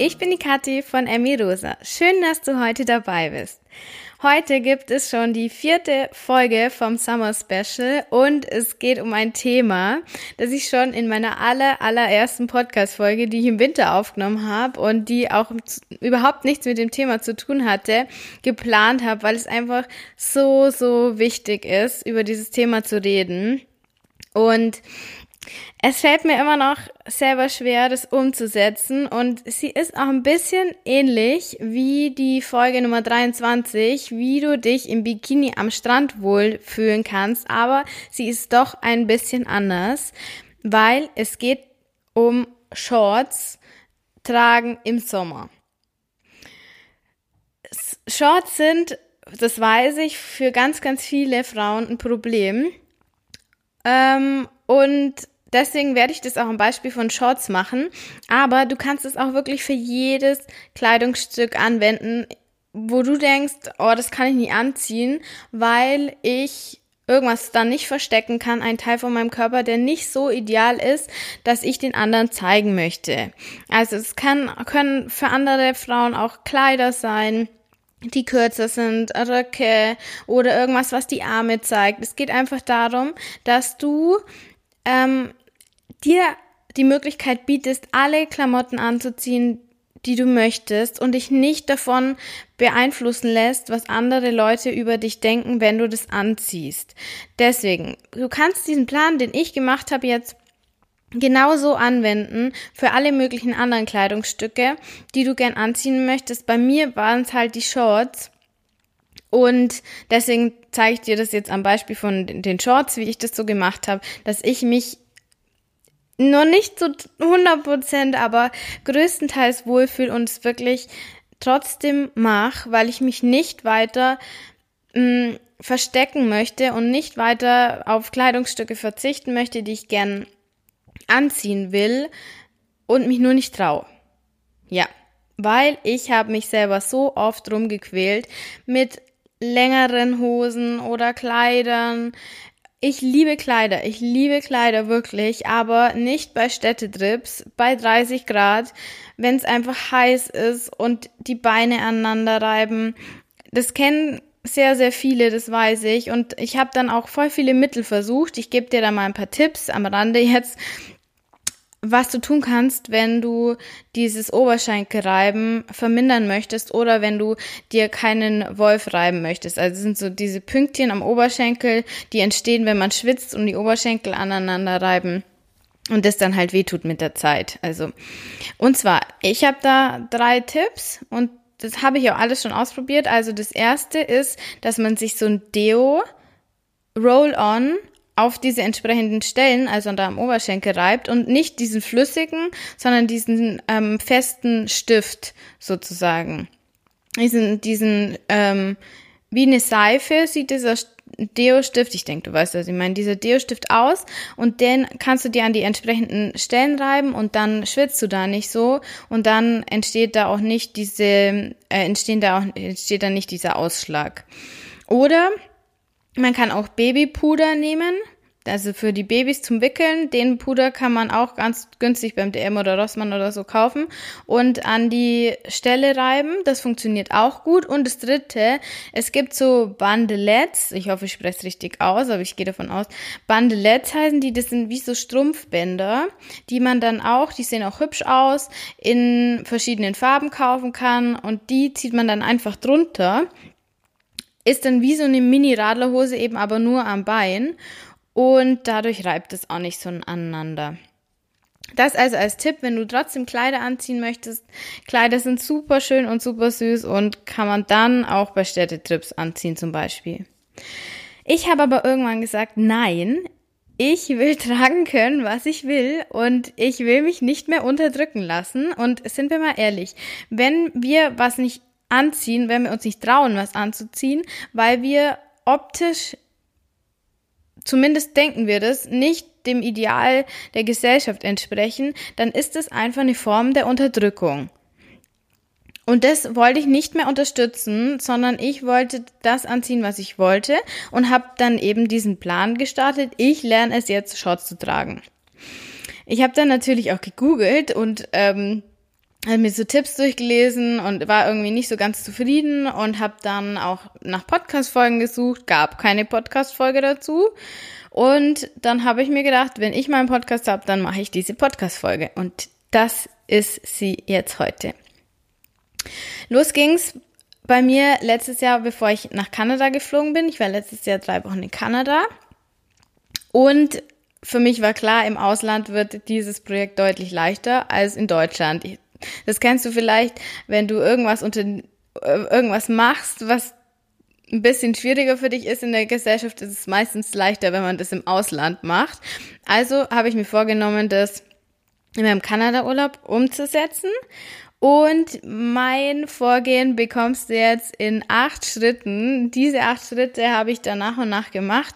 ich bin die Kathi von Emmy Rosa. Schön, dass du heute dabei bist. Heute gibt es schon die vierte Folge vom Summer Special und es geht um ein Thema, das ich schon in meiner aller, allerersten Podcast-Folge, die ich im Winter aufgenommen habe und die auch überhaupt nichts mit dem Thema zu tun hatte, geplant habe, weil es einfach so, so wichtig ist, über dieses Thema zu reden. Und es fällt mir immer noch selber schwer, das umzusetzen und sie ist auch ein bisschen ähnlich wie die Folge Nummer 23, wie du dich im Bikini am Strand wohlfühlen kannst, aber sie ist doch ein bisschen anders, weil es geht um Shorts tragen im Sommer. Shorts sind, das weiß ich, für ganz, ganz viele Frauen ein Problem. Ähm, und deswegen werde ich das auch am Beispiel von Shorts machen. Aber du kannst es auch wirklich für jedes Kleidungsstück anwenden, wo du denkst, oh, das kann ich nie anziehen, weil ich irgendwas dann nicht verstecken kann, ein Teil von meinem Körper, der nicht so ideal ist, dass ich den anderen zeigen möchte. Also es kann, können für andere Frauen auch Kleider sein, die kürzer sind, Röcke oder irgendwas, was die Arme zeigt. Es geht einfach darum, dass du ähm, dir die Möglichkeit bietest, alle Klamotten anzuziehen, die du möchtest und dich nicht davon beeinflussen lässt, was andere Leute über dich denken, wenn du das anziehst. Deswegen, du kannst diesen Plan, den ich gemacht habe, jetzt genauso anwenden für alle möglichen anderen Kleidungsstücke, die du gern anziehen möchtest. Bei mir waren es halt die Shorts. Und deswegen zeige ich dir das jetzt am Beispiel von den Shorts, wie ich das so gemacht habe, dass ich mich noch nicht so 100 Prozent, aber größtenteils wohlfühle und es wirklich trotzdem mache, weil ich mich nicht weiter mh, mm, verstecken möchte und nicht weiter auf Kleidungsstücke verzichten möchte, die ich gern anziehen will und mich nur nicht traue. Ja, weil ich habe mich selber so oft rumgequält mit längeren Hosen oder Kleidern, ich liebe Kleider, ich liebe Kleider wirklich, aber nicht bei Städtetrips, bei 30 Grad, wenn es einfach heiß ist und die Beine aneinander reiben. Das kennen sehr, sehr viele, das weiß ich. Und ich habe dann auch voll viele Mittel versucht. Ich gebe dir da mal ein paar Tipps am Rande jetzt, was du tun kannst, wenn du dieses Oberschenkelreiben vermindern möchtest oder wenn du dir keinen Wolf reiben möchtest. Also sind so diese Pünktchen am Oberschenkel, die entstehen, wenn man schwitzt und die Oberschenkel aneinander reiben und das dann halt wehtut mit der Zeit. Also und zwar, ich habe da drei Tipps und das habe ich auch alles schon ausprobiert. Also das erste ist, dass man sich so ein Deo Roll-on auf diese entsprechenden Stellen, also da am Oberschenkel reibt und nicht diesen flüssigen, sondern diesen ähm, festen Stift sozusagen. Diesen, diesen, ähm, wie eine Seife sieht dieser Deo-Stift, ich denke, du weißt, was ich meine, dieser Deo-Stift aus und den kannst du dir an die entsprechenden Stellen reiben und dann schwitzt du da nicht so und dann entsteht da auch nicht diese, äh, entstehen da auch, entsteht da nicht dieser Ausschlag. Oder man kann auch Babypuder nehmen. Also für die Babys zum Wickeln, den Puder kann man auch ganz günstig beim DM oder Rossmann oder so kaufen und an die Stelle reiben. Das funktioniert auch gut. Und das dritte, es gibt so Bandelets, ich hoffe, ich spreche es richtig aus, aber ich gehe davon aus. Bandelets heißen die, das sind wie so Strumpfbänder, die man dann auch, die sehen auch hübsch aus, in verschiedenen Farben kaufen kann und die zieht man dann einfach drunter ist dann wie so eine Mini-Radlerhose eben aber nur am Bein und dadurch reibt es auch nicht so aneinander. Das also als Tipp, wenn du trotzdem Kleider anziehen möchtest. Kleider sind super schön und super süß und kann man dann auch bei Städtetrips anziehen zum Beispiel. Ich habe aber irgendwann gesagt, nein, ich will tragen können, was ich will und ich will mich nicht mehr unterdrücken lassen. Und sind wir mal ehrlich, wenn wir was nicht anziehen, wenn wir uns nicht trauen, was anzuziehen, weil wir optisch, zumindest denken wir das, nicht dem Ideal der Gesellschaft entsprechen, dann ist es einfach eine Form der Unterdrückung. Und das wollte ich nicht mehr unterstützen, sondern ich wollte das anziehen, was ich wollte und habe dann eben diesen Plan gestartet. Ich lerne es jetzt, Shorts zu tragen. Ich habe dann natürlich auch gegoogelt und ähm, habe mir so Tipps durchgelesen und war irgendwie nicht so ganz zufrieden und habe dann auch nach Podcast-Folgen gesucht, gab keine Podcast-Folge dazu. Und dann habe ich mir gedacht, wenn ich meinen Podcast habe, dann mache ich diese Podcast-Folge. Und das ist sie jetzt heute. Los ging's bei mir letztes Jahr, bevor ich nach Kanada geflogen bin. Ich war letztes Jahr drei Wochen in Kanada. Und für mich war klar, im Ausland wird dieses Projekt deutlich leichter als in Deutschland. Das kennst du vielleicht, wenn du irgendwas unter äh, irgendwas machst, was ein bisschen schwieriger für dich ist in der Gesellschaft, ist es meistens leichter, wenn man das im Ausland macht. Also habe ich mir vorgenommen, das in meinem Kanada-Urlaub umzusetzen. Und mein Vorgehen bekommst du jetzt in acht Schritten. Diese acht Schritte habe ich dann nach und nach gemacht,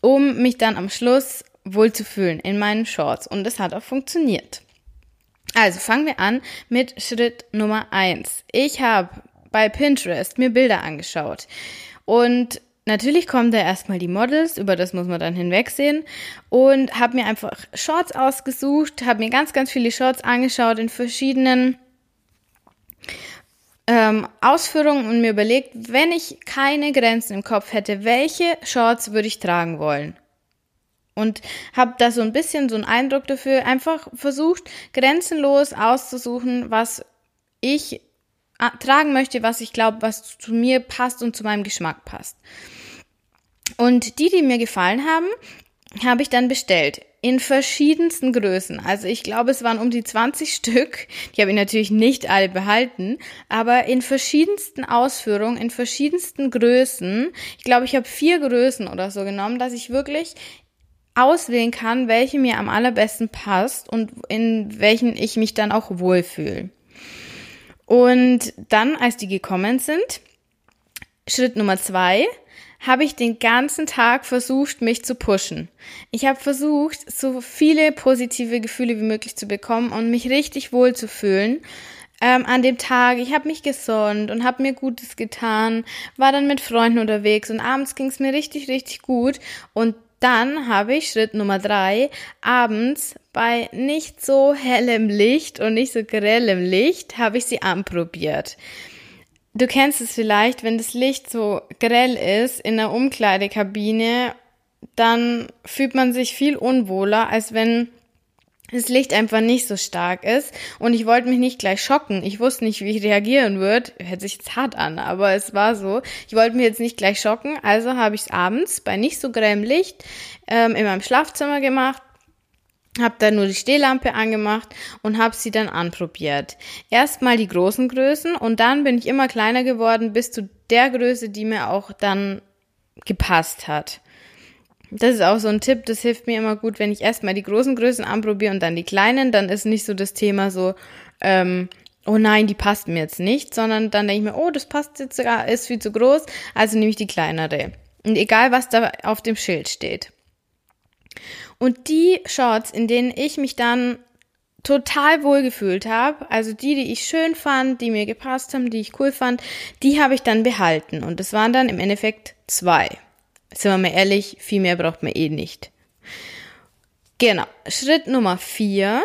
um mich dann am Schluss wohlzufühlen in meinen Shorts. Und es hat auch funktioniert. Also fangen wir an mit Schritt Nummer eins. Ich habe bei Pinterest mir Bilder angeschaut und Natürlich kommen da erstmal die Models, über das muss man dann hinwegsehen. Und habe mir einfach Shorts ausgesucht, habe mir ganz, ganz viele Shorts angeschaut in verschiedenen ähm, Ausführungen und mir überlegt, wenn ich keine Grenzen im Kopf hätte, welche Shorts würde ich tragen wollen? Und habe da so ein bisschen so einen Eindruck dafür einfach versucht, grenzenlos auszusuchen, was ich tragen möchte, was ich glaube, was zu mir passt und zu meinem Geschmack passt. Und die, die mir gefallen haben, habe ich dann bestellt. In verschiedensten Größen. Also ich glaube, es waren um die 20 Stück. Die habe ich natürlich nicht alle behalten, aber in verschiedensten Ausführungen, in verschiedensten Größen. Ich glaube, ich habe vier Größen oder so genommen, dass ich wirklich auswählen kann, welche mir am allerbesten passt und in welchen ich mich dann auch wohlfühle. Und dann, als die gekommen sind, Schritt Nummer zwei, habe ich den ganzen Tag versucht, mich zu pushen. Ich habe versucht, so viele positive Gefühle wie möglich zu bekommen und mich richtig wohl zu fühlen. Ähm, an dem Tag, ich habe mich gesonnt und habe mir Gutes getan, war dann mit Freunden unterwegs und abends ging es mir richtig, richtig gut. Und dann habe ich Schritt Nummer drei abends bei nicht so hellem Licht und nicht so grellem Licht habe ich sie anprobiert. Du kennst es vielleicht, wenn das Licht so grell ist in der Umkleidekabine, dann fühlt man sich viel unwohler, als wenn das Licht einfach nicht so stark ist und ich wollte mich nicht gleich schocken. Ich wusste nicht, wie ich reagieren würde. Hört sich jetzt hart an, aber es war so. Ich wollte mich jetzt nicht gleich schocken, also habe ich es abends bei nicht so grellem Licht ähm, in meinem Schlafzimmer gemacht, habe dann nur die Stehlampe angemacht und habe sie dann anprobiert. Erstmal die großen Größen und dann bin ich immer kleiner geworden bis zu der Größe, die mir auch dann gepasst hat. Das ist auch so ein Tipp, das hilft mir immer gut, wenn ich erstmal die großen Größen anprobiere und dann die kleinen, dann ist nicht so das Thema so, ähm, oh nein, die passt mir jetzt nicht, sondern dann denke ich mir, oh, das passt jetzt sogar, ist viel zu groß, also nehme ich die kleinere. Und egal, was da auf dem Schild steht. Und die Shorts, in denen ich mich dann total wohl gefühlt habe, also die, die ich schön fand, die mir gepasst haben, die ich cool fand, die habe ich dann behalten. Und das waren dann im Endeffekt zwei. Sind wir mal ehrlich, viel mehr braucht man eh nicht. Genau. Schritt Nummer vier.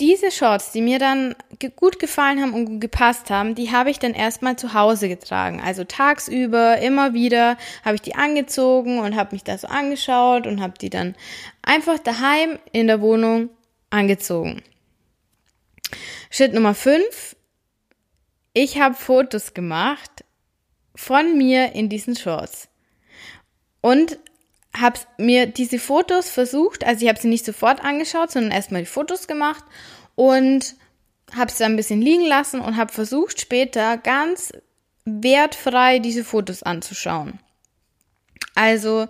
Diese Shorts, die mir dann gut gefallen haben und gut gepasst haben, die habe ich dann erstmal zu Hause getragen. Also tagsüber immer wieder habe ich die angezogen und habe mich da so angeschaut und habe die dann einfach daheim in der Wohnung angezogen. Schritt Nummer fünf. Ich habe Fotos gemacht von mir in diesen Shorts und habe mir diese Fotos versucht, also ich habe sie nicht sofort angeschaut, sondern erstmal die Fotos gemacht und habe sie dann ein bisschen liegen lassen und habe versucht später ganz wertfrei diese Fotos anzuschauen. Also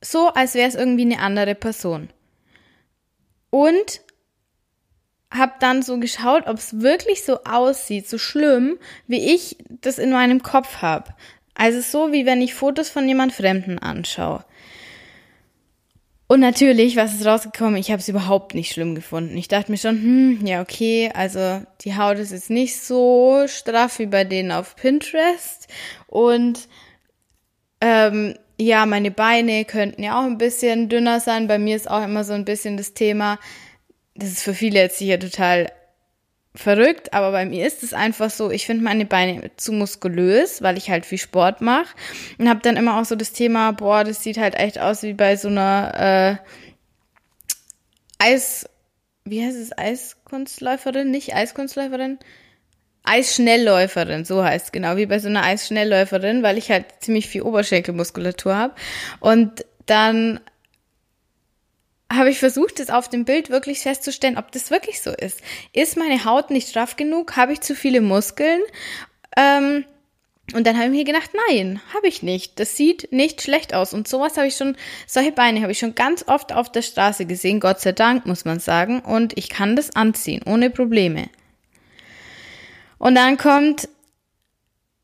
so, als wäre es irgendwie eine andere Person. Und habe dann so geschaut, ob es wirklich so aussieht, so schlimm, wie ich das in meinem Kopf habe. Also so, wie wenn ich Fotos von jemand Fremden anschaue. Und natürlich, was ist rausgekommen? Ich habe es überhaupt nicht schlimm gefunden. Ich dachte mir schon, hm, ja, okay, also die Haut ist jetzt nicht so straff wie bei denen auf Pinterest. Und ähm, ja, meine Beine könnten ja auch ein bisschen dünner sein. Bei mir ist auch immer so ein bisschen das Thema, das ist für viele jetzt sicher total verrückt, aber bei mir ist es einfach so, ich finde meine Beine zu muskulös, weil ich halt viel Sport mache und habe dann immer auch so das Thema, boah, das sieht halt echt aus wie bei so einer äh, Eis, wie heißt es, Eiskunstläuferin, nicht Eiskunstläuferin, Eisschnellläuferin, so heißt es genau, wie bei so einer Eisschnellläuferin, weil ich halt ziemlich viel Oberschenkelmuskulatur habe und dann habe ich versucht, das auf dem Bild wirklich festzustellen, ob das wirklich so ist. Ist meine Haut nicht straff genug? Habe ich zu viele Muskeln? Ähm, und dann habe ich mir gedacht, nein, habe ich nicht. Das sieht nicht schlecht aus. Und sowas habe ich schon, solche Beine habe ich schon ganz oft auf der Straße gesehen, Gott sei Dank, muss man sagen. Und ich kann das anziehen, ohne Probleme. Und dann kommt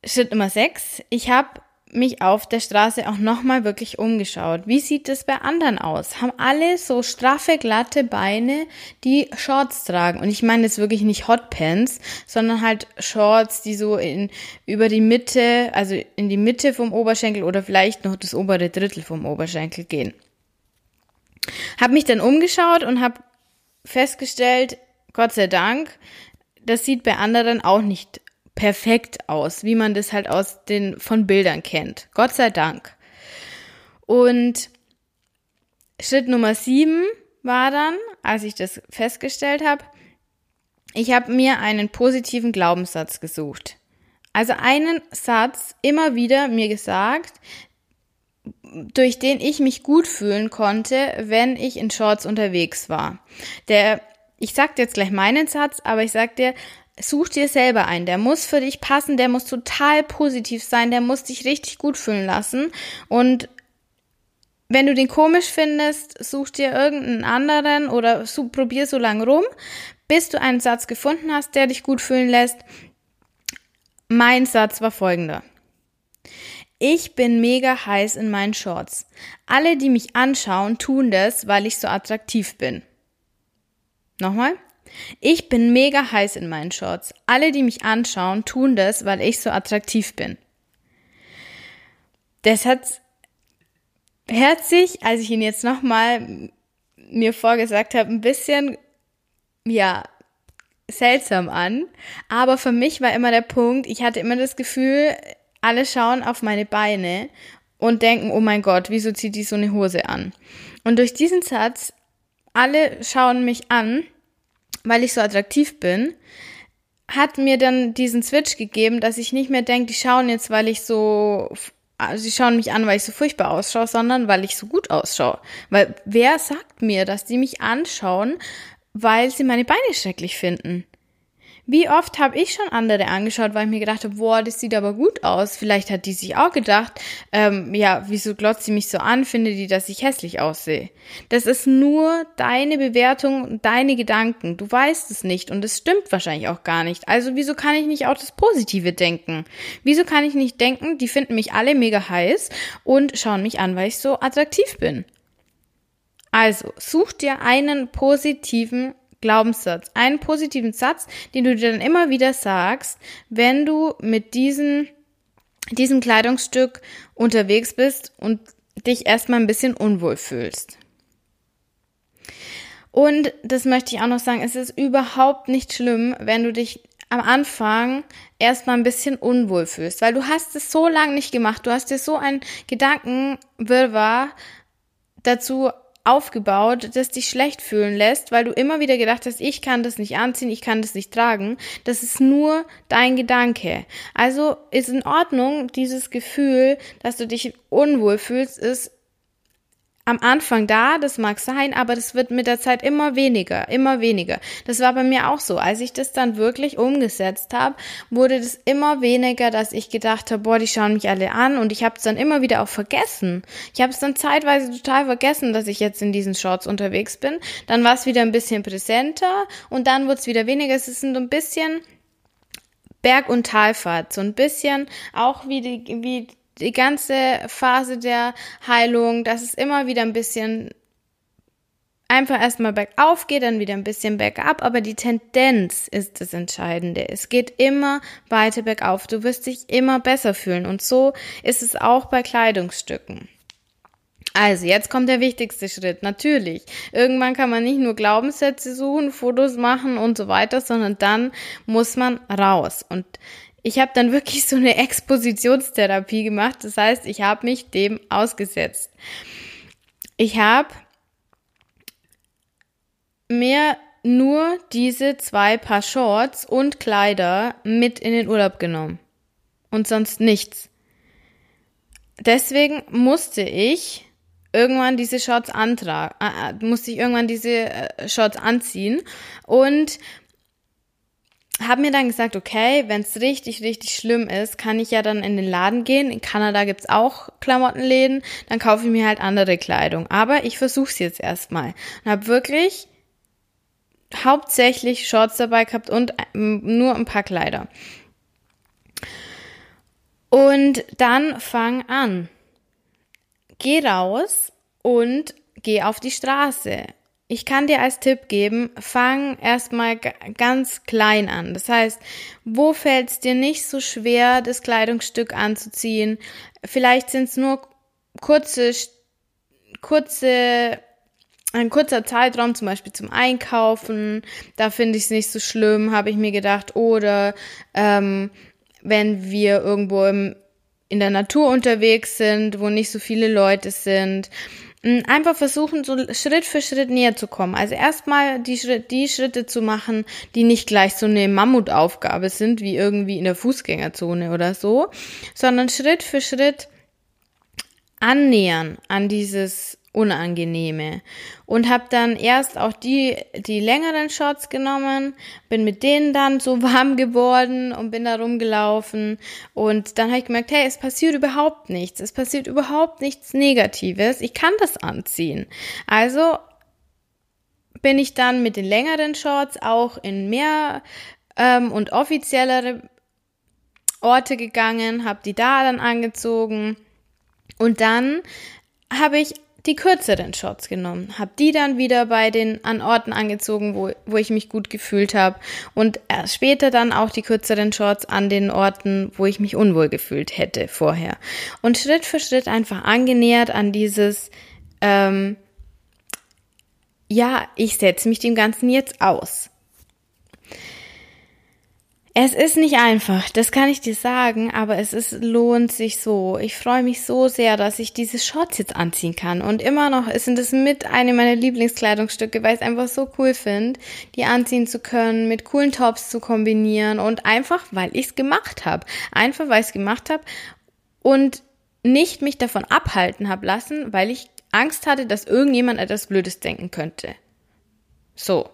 Schritt Nummer 6. Ich habe mich auf der Straße auch nochmal wirklich umgeschaut. Wie sieht es bei anderen aus? Haben alle so straffe, glatte Beine, die Shorts tragen? Und ich meine jetzt wirklich nicht Hotpants, sondern halt Shorts, die so in, über die Mitte, also in die Mitte vom Oberschenkel oder vielleicht noch das obere Drittel vom Oberschenkel gehen. Hab mich dann umgeschaut und habe festgestellt, Gott sei Dank, das sieht bei anderen auch nicht perfekt aus, wie man das halt aus den von Bildern kennt. Gott sei Dank. Und Schritt Nummer sieben war dann, als ich das festgestellt habe, ich habe mir einen positiven Glaubenssatz gesucht. Also einen Satz immer wieder mir gesagt, durch den ich mich gut fühlen konnte, wenn ich in Shorts unterwegs war. Der, ich sag dir jetzt gleich meinen Satz, aber ich sag dir, such dir selber einen. Der muss für dich passen, der muss total positiv sein, der muss dich richtig gut fühlen lassen. Und wenn du den komisch findest, such dir irgendeinen anderen oder so, probier so lange rum, bis du einen Satz gefunden hast, der dich gut fühlen lässt. Mein Satz war folgender. Ich bin mega heiß in meinen Shorts. Alle, die mich anschauen, tun das, weil ich so attraktiv bin. Nochmal? Ich bin mega heiß in meinen Shorts. Alle, die mich anschauen, tun das, weil ich so attraktiv bin. Das hat herzlich, als ich ihn jetzt nochmal mir vorgesagt habe, ein bisschen, ja, seltsam an. Aber für mich war immer der Punkt, ich hatte immer das Gefühl, alle schauen auf meine Beine und denken, oh mein Gott, wieso zieht die so eine Hose an? Und durch diesen Satz, alle schauen mich an, weil ich so attraktiv bin, hat mir dann diesen Switch gegeben, dass ich nicht mehr denke, die schauen jetzt, weil ich so, also sie schauen mich an, weil ich so furchtbar ausschaue, sondern weil ich so gut ausschaue. Weil wer sagt mir, dass die mich anschauen, weil sie meine Beine schrecklich finden? Wie oft habe ich schon andere angeschaut, weil ich mir gedacht habe, boah, das sieht aber gut aus. Vielleicht hat die sich auch gedacht, ähm, ja, wieso glotzt sie mich so an, findet die, dass ich hässlich aussehe. Das ist nur deine Bewertung, deine Gedanken. Du weißt es nicht und es stimmt wahrscheinlich auch gar nicht. Also wieso kann ich nicht auch das Positive denken? Wieso kann ich nicht denken, die finden mich alle mega heiß und schauen mich an, weil ich so attraktiv bin? Also, such dir einen positiven Glaubenssatz, einen positiven Satz, den du dir dann immer wieder sagst, wenn du mit diesem, diesem Kleidungsstück unterwegs bist und dich erstmal ein bisschen unwohl fühlst. Und das möchte ich auch noch sagen, es ist überhaupt nicht schlimm, wenn du dich am Anfang erstmal ein bisschen unwohl fühlst, weil du hast es so lange nicht gemacht, du hast dir so ein Gedankenwirrwarr dazu aufgebaut, das dich schlecht fühlen lässt, weil du immer wieder gedacht hast, ich kann das nicht anziehen, ich kann das nicht tragen. Das ist nur dein Gedanke. Also ist in Ordnung, dieses Gefühl, dass du dich unwohl fühlst, ist am Anfang da, das mag sein, aber das wird mit der Zeit immer weniger, immer weniger. Das war bei mir auch so. Als ich das dann wirklich umgesetzt habe, wurde das immer weniger, dass ich gedacht habe, boah, die schauen mich alle an und ich habe es dann immer wieder auch vergessen. Ich habe es dann zeitweise total vergessen, dass ich jetzt in diesen Shorts unterwegs bin. Dann war es wieder ein bisschen präsenter und dann wurde es wieder weniger. Es ist so ein bisschen Berg- und Talfahrt, so ein bisschen auch wie die, wie die ganze Phase der Heilung, dass es immer wieder ein bisschen einfach erstmal bergauf geht, dann wieder ein bisschen bergab, aber die Tendenz ist das Entscheidende. Es geht immer weiter bergauf. Du wirst dich immer besser fühlen und so ist es auch bei Kleidungsstücken. Also, jetzt kommt der wichtigste Schritt. Natürlich. Irgendwann kann man nicht nur Glaubenssätze suchen, Fotos machen und so weiter, sondern dann muss man raus. Und ich habe dann wirklich so eine Expositionstherapie gemacht. Das heißt, ich habe mich dem ausgesetzt. Ich habe mir nur diese zwei Paar Shorts und Kleider mit in den Urlaub genommen. Und sonst nichts. Deswegen musste ich irgendwann diese Shorts antragen, äh, äh, musste ich irgendwann diese äh, Shorts anziehen und habe mir dann gesagt, okay, wenn es richtig, richtig schlimm ist, kann ich ja dann in den Laden gehen. In Kanada gibt's auch Klamottenläden, dann kaufe ich mir halt andere Kleidung. Aber ich versuche es jetzt erstmal und habe wirklich hauptsächlich Shorts dabei gehabt und ähm, nur ein paar Kleider. Und dann fang an geh raus und geh auf die Straße. Ich kann dir als Tipp geben, fang erstmal ganz klein an. Das heißt, wo fällt es dir nicht so schwer, das Kleidungsstück anzuziehen? Vielleicht sind es nur kurze, kurze, ein kurzer Zeitraum, zum Beispiel zum Einkaufen. Da finde ich es nicht so schlimm, habe ich mir gedacht. Oder ähm, wenn wir irgendwo im in der Natur unterwegs sind, wo nicht so viele Leute sind. Mm, einfach versuchen, so Schritt für Schritt näher zu kommen. Also erstmal die, die Schritte zu machen, die nicht gleich so eine Mammutaufgabe sind, wie irgendwie in der Fußgängerzone oder so, sondern Schritt für Schritt annähern an dieses Unangenehme. Und habe dann erst auch die, die längeren Shots genommen, bin mit denen dann so warm geworden und bin da rumgelaufen. Und dann habe ich gemerkt, hey, es passiert überhaupt nichts. Es passiert überhaupt nichts Negatives. Ich kann das anziehen. Also bin ich dann mit den längeren Shorts auch in mehr ähm, und offiziellere Orte gegangen, habe die da dann angezogen. Und dann habe ich die kürzeren Shots genommen, habe die dann wieder bei den an Orten angezogen, wo, wo ich mich gut gefühlt habe und erst später dann auch die kürzeren Shorts an den Orten, wo ich mich unwohl gefühlt hätte vorher. Und Schritt für Schritt einfach angenähert an dieses, ähm, ja, ich setze mich dem Ganzen jetzt aus. Es ist nicht einfach, das kann ich dir sagen, aber es ist, lohnt sich so. Ich freue mich so sehr, dass ich diese Shorts jetzt anziehen kann. Und immer noch sind es mit einem meiner Lieblingskleidungsstücke, weil ich es einfach so cool finde, die anziehen zu können, mit coolen Tops zu kombinieren und einfach, weil ich es gemacht habe. Einfach, weil ich es gemacht habe und nicht mich davon abhalten habe lassen, weil ich Angst hatte, dass irgendjemand etwas Blödes denken könnte. So.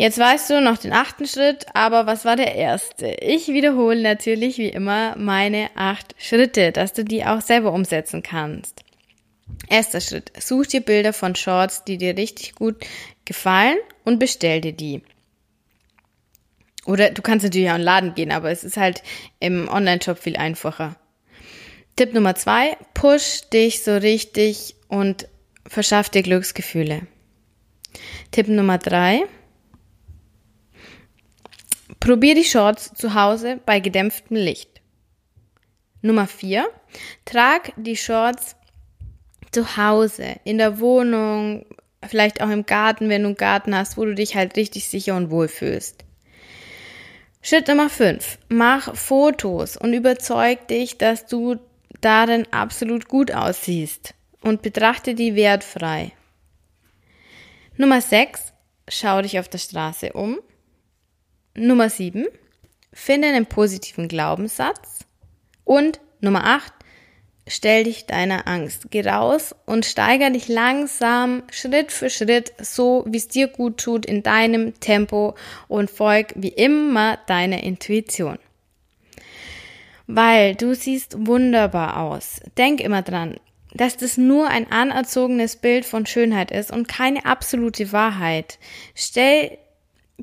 Jetzt weißt du noch den achten Schritt, aber was war der erste? Ich wiederhole natürlich wie immer meine acht Schritte, dass du die auch selber umsetzen kannst. Erster Schritt. Such dir Bilder von Shorts, die dir richtig gut gefallen und bestell dir die. Oder du kannst natürlich auch in den Laden gehen, aber es ist halt im Online-Shop viel einfacher. Tipp Nummer zwei, push dich so richtig und verschaff dir Glücksgefühle. Tipp Nummer drei, Probier die Shorts zu Hause bei gedämpftem Licht. Nummer 4. Trag die Shorts zu Hause, in der Wohnung, vielleicht auch im Garten, wenn du einen Garten hast, wo du dich halt richtig sicher und wohl fühlst. Schritt Nummer 5. Mach Fotos und überzeug dich, dass du darin absolut gut aussiehst und betrachte die wertfrei. Nummer 6. Schau dich auf der Straße um Nummer 7, finde einen positiven Glaubenssatz. Und Nummer 8, stell dich deiner Angst. Geh raus und steiger dich langsam, Schritt für Schritt, so wie es dir gut tut, in deinem Tempo und folg wie immer deiner Intuition. Weil du siehst wunderbar aus. Denk immer dran, dass das nur ein anerzogenes Bild von Schönheit ist und keine absolute Wahrheit. Stell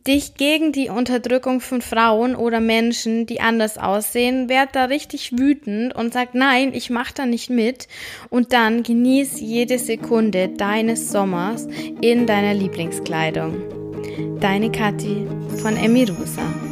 dich gegen die Unterdrückung von Frauen oder Menschen, die anders aussehen, werd da richtig wütend und sag nein, ich mach da nicht mit und dann genieß jede Sekunde deines Sommers in deiner Lieblingskleidung. Deine Kathi von Emirosa.